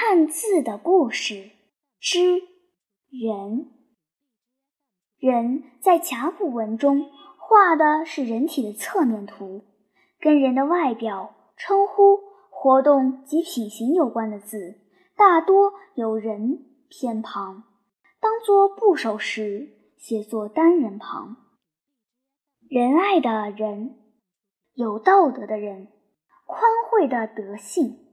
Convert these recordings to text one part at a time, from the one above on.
汉字的故事之人。人在甲骨文中画的是人体的侧面图，跟人的外表、称呼、活动及体型有关的字，大多有人偏旁，当做部首时写作单人旁。仁爱的仁，有道德的人，宽惠的德性。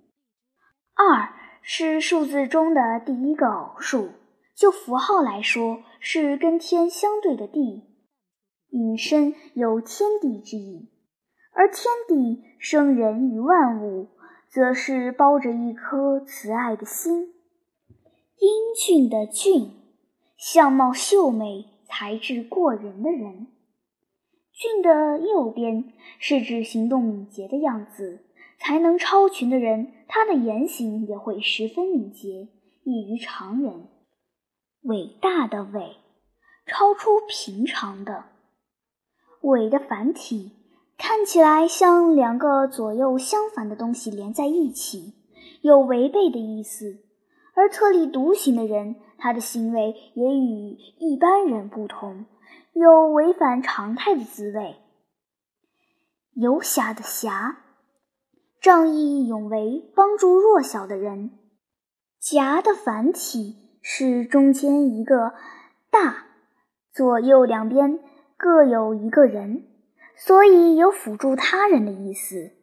二是数字中的第一个偶数，就符号来说，是跟天相对的地，引申有天地之意；而天地生人与万物，则是包着一颗慈爱的心。英俊的俊，相貌秀美、才智过人的人。俊的右边是指行动敏捷的样子。才能超群的人，他的言行也会十分敏捷，异于常人。伟大的伟，超出平常的。伟的繁体看起来像两个左右相反的东西连在一起，有违背的意思。而特立独行的人，他的行为也与一般人不同，有违反常态的滋味。游侠的侠。仗义勇为，帮助弱小的人。侠的繁体是中间一个大，左右两边各有一个人，所以有辅助他人的意思。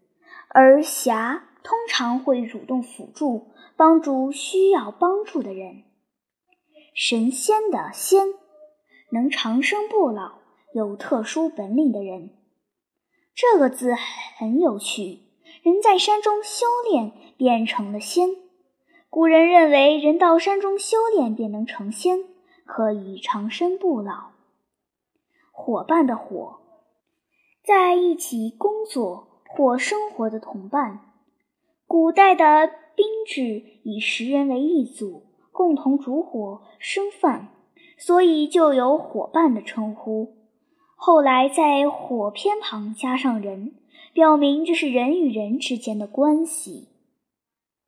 而侠通常会主动辅助、帮助需要帮助的人。神仙的仙，能长生不老、有特殊本领的人。这个字很有趣。人在山中修炼，变成了仙。古人认为，人到山中修炼便能成仙，可以长生不老。伙伴的伙，在一起工作或生活的同伴。古代的兵制以十人为一组，共同煮火生饭，所以就有伙伴的称呼。后来在火偏旁加上人。表明这是人与人之间的关系。